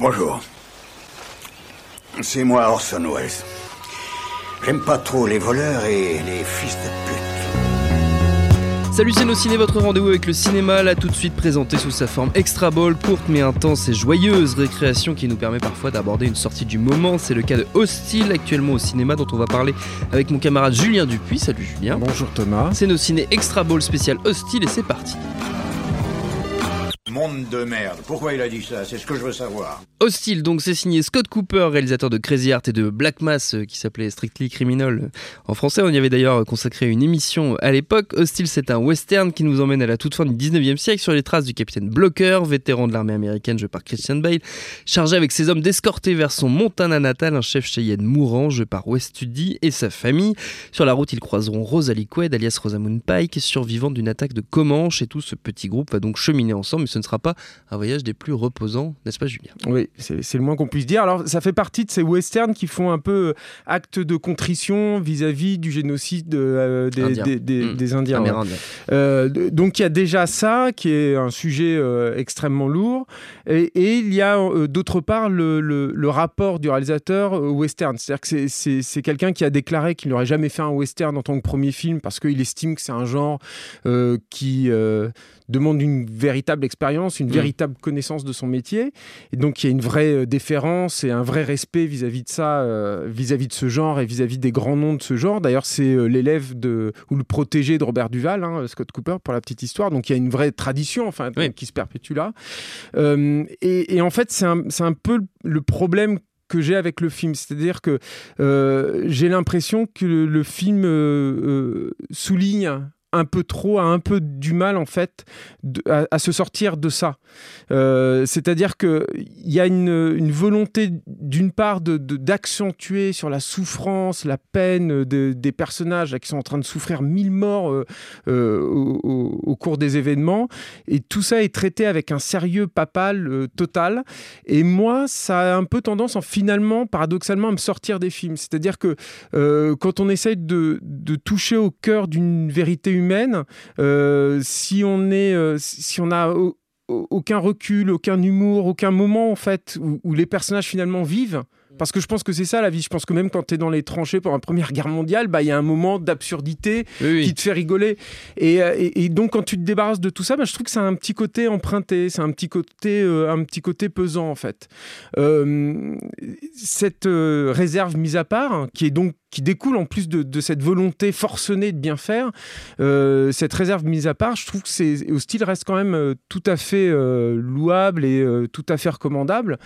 Bonjour. C'est moi Orson Welles. J'aime pas trop les voleurs et les fils de pute. Salut c'est nos ciné, votre rendez-vous avec le cinéma, là tout de suite présenté sous sa forme extra ball, courte mais intense et joyeuse, récréation qui nous permet parfois d'aborder une sortie du moment. C'est le cas de Hostile actuellement au cinéma dont on va parler avec mon camarade Julien Dupuis. Salut Julien. Bonjour Thomas. C'est nos ciné extra ball spécial Hostile et c'est parti. Monde de merde. Pourquoi il a dit ça? C'est ce que je veux savoir. Hostile, donc c'est signé Scott Cooper, réalisateur de Crazy Art et de Black Mass, euh, qui s'appelait Strictly Criminal euh, en français. On y avait d'ailleurs consacré une émission à l'époque. Hostile, c'est un western qui nous emmène à la toute fin du 19e siècle sur les traces du capitaine Blocker, vétéran de l'armée américaine joué par Christian Bale, chargé avec ses hommes d'escorter vers son Montana natal un chef Cheyenne mourant joué par Wes Studi et sa famille. Sur la route, ils croiseront Rosalie Quaid, alias Rosamund Pike, survivante d'une attaque de Comanche, et tout ce petit groupe va donc cheminer ensemble, ne sera pas un voyage des plus reposants, n'est-ce pas Julien? Oui, c'est le moins qu'on puisse dire. Alors, ça fait partie de ces westerns qui font un peu euh, acte de contrition vis-à-vis du génocide euh, des, Indien. des- des- Mmh. des Indiens. ouais. Euh, donc il y a déjà ça qui est un sujet euh, extrêmement lourd et, et il y a d'autre part le, le- le rapport du réalisateur au western. C'est-à-dire que c'est- quelqu'un qui a déclaré qu'il n'aurait jamais fait un western en tant que premier film parce qu'il estime que c'est un genre qui demande une véritable expérience, une Mm. véritable connaissance de son métier. Et donc il y a une vraie euh, déférence et un vrai respect vis-à-vis de ça, euh, vis-à-vis de ce genre et vis-à-vis des grands noms de ce genre. D'ailleurs, c'est euh, l'élève de ou le protégé de Robert Duval, hein, Scott Cooper, pour la petite histoire. Donc il y a une vraie tradition, enfin, Oui. qui se perpétue là. Euh, et, et en fait, c'est un, un peu le- le problème que j'ai avec le film, c'est-à-dire que euh, j'ai l'impression que le, le film euh, euh, souligne un peu trop, a un peu du mal en fait à, se sortir de ça. Euh, C'est-à-dire qu'il y a une volonté d'une part d'accentuer sur la souffrance, la peine de- des personnages qui sont en train de souffrir mille morts euh, euh, au, cours des événements. Et tout ça est traité avec un sérieux papal euh, total. Et moi, ça a un peu tendance, en, finalement, paradoxalement, à me sortir des films. C'est-à-dire que euh, quand on essaye de, toucher au cœur d'une vérité humaine, euh, si on est, euh, si on a aucun recul, aucun humour, aucun moment en fait où, où les personnages finalement vivent. Parce que je pense que c'est ça la vie. Je pense que même quand tu es dans les tranchées pendant la Première Guerre mondiale, bah, il y a un moment d'absurdité Oui, oui. qui te fait rigoler. Et, euh, et- et donc, quand tu te débarrasses de tout ça, bah, je trouve que c'est un petit côté emprunté, c'est un petit côté, euh, un petit côté pesant, en fait. Euh, cette euh, réserve mise à part, hein, qui est donc qui découle en plus de, cette volonté forcenée de bien faire, euh, cette réserve mise à part, je trouve que c'est au style reste quand même euh, tout à fait euh, louable et tout à fait recommandable.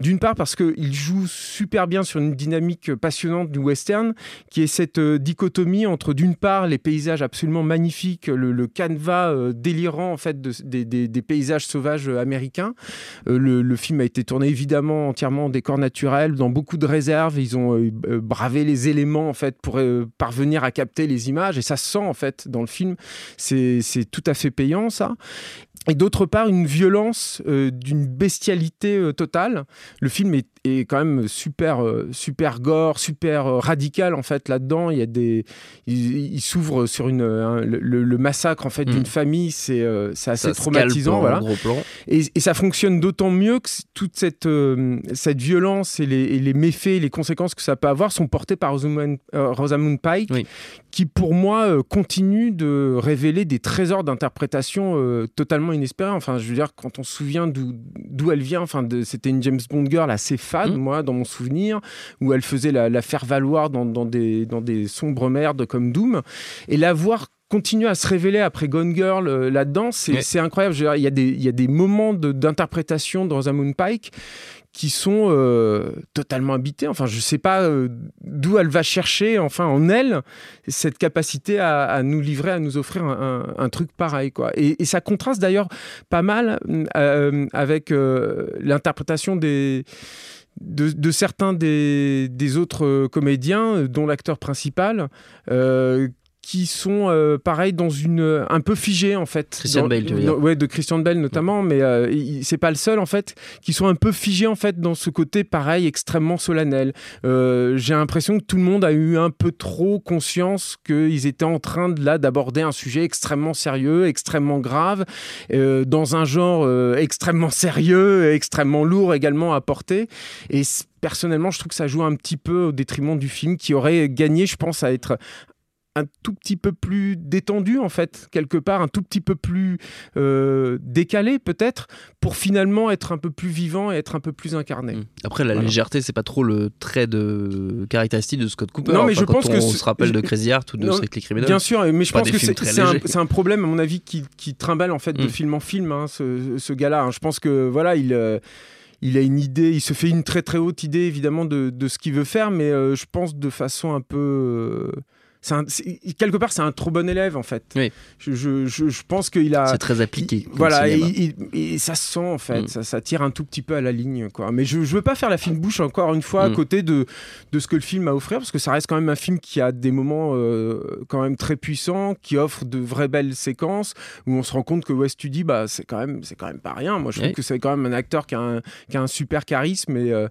D'une part parce qu'il joue super bien sur une dynamique passionnante du western, qui est cette dichotomie entre d'une part les paysages absolument magnifiques, le, le canevas délirant en fait de- des, paysages sauvages américains. Le, film a été tourné évidemment entièrement en décor naturel, dans beaucoup de réserves. Ils ont bravé les éléments en fait pour euh, parvenir à capter les images et ça se sent en fait dans le film. C'est tout à fait payant ça. Et d'autre part, une violence euh, d'une bestialité euh, totale. Le film est est quand même super, euh, super gore, super radical en fait là-dedans. Il y a des, il, s'ouvre sur une, le, massacre en fait d'une mm. famille, c'est c'est assez traumatisant, voilà. Et, et, ça fonctionne d'autant mieux que toute cette cette violence et les, les, méfaits, les conséquences que ça peut avoir sont portés par Rosamund, Pike, qui pour moi continue de révéler des trésors d'interprétation totalement inespérés. Enfin, je veux dire, quand on se souvient d'où elle vient, enfin, c'était une James Bond girl assez fade, mm. moi, dans mon souvenir, où elle faisait la, faire valoir dans, des, dans des sombres merdes comme Doom. Et la voir continuer à se révéler après Gone Girl euh, là-dedans, c'est incroyable. Il y, a des, il y a des moments d'interprétation dans Rosamund Pike qui sont euh, totalement habités. Enfin, je ne sais pas euh, d'où elle va chercher, enfin, en elle, cette capacité à, nous livrer, à nous offrir un, truc pareil. Quoi. Et, ça contraste d'ailleurs pas mal euh, avec l'interprétation des... De, certains des, des, autres comédiens, dont l'acteur principal, qui sont euh, pareil dans une un peu figés en fait. Christian Bale, tu veux dire. Ouais, de Christian Bale notamment, mais euh, c'est pas le seul en fait, qui sont un peu figés en fait dans ce côté pareil extrêmement solennel. Euh, j'ai l'impression que tout le monde a eu un peu trop conscience qu'ils étaient en train de là d'aborder un sujet extrêmement sérieux, extrêmement grave, dans un genre extrêmement sérieux, extrêmement lourd également à porter. Et personnellement, je trouve que ça joue un petit peu au détriment du film qui aurait gagné, je pense, à être un tout petit peu plus détendu en fait quelque part un tout petit peu plus euh, décalé peut-être pour finalement être un peu plus vivant et être un peu plus incarné mmh. après la légèreté c'est pas trop le trait de caractéristique de Scott Cooper non mais je pense on que on se rappelle de Crazy Heart ou de Strictly Criminal bien sûr mais je pense que c'est un, problème à mon avis qui, qui trimballe en fait de mmh. film en film hein, ce, gars-là hein. je pense que voilà il euh, il a une idée, il se fait une très très haute idée évidemment de, de ce qu'il veut faire, mais euh, je pense de façon un peu quelque part, c'est un trop bon élève en fait. Oui. Je, je, je, pense qu'il a. C'est très appliqué. voilà, et, ça se sent en fait, mm. ça, ça, tire un tout petit peu à la ligne. Quoi. Mais je ne veux pas faire la fine bouche encore une fois à mm. côté de, de ce que le film a offert, parce que ça reste quand même un film qui a des moments euh, quand même très puissants, qui offre de vraies belles séquences, où on se rend compte que West Studi, bah, c'est quand, même, quand même pas rien. Moi, je trouve que c'est quand même un acteur qui a un, qui a un super charisme, et, euh,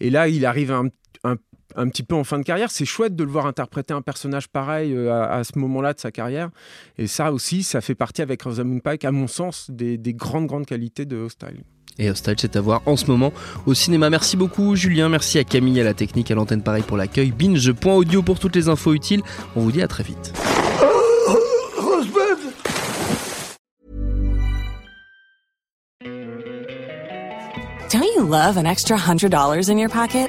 et là, il arrive à un, un un petit peu en fin de carrière. C'est chouette de le voir interpréter un personnage pareil euh, à, ce moment-là de sa carrière. Et ça aussi, ça fait partie avec Rosamund Pike, à mon sens, des, grandes, grandes qualités de Hostile. Et Hostile, c'est à voir en ce moment au cinéma. Merci beaucoup, Julien. Merci à Camille, à la technique, à l'antenne pareil pour l'accueil. Binge.audio pour toutes les infos utiles. On vous dit à très vite. Don't you love an extra $100 in your pocket?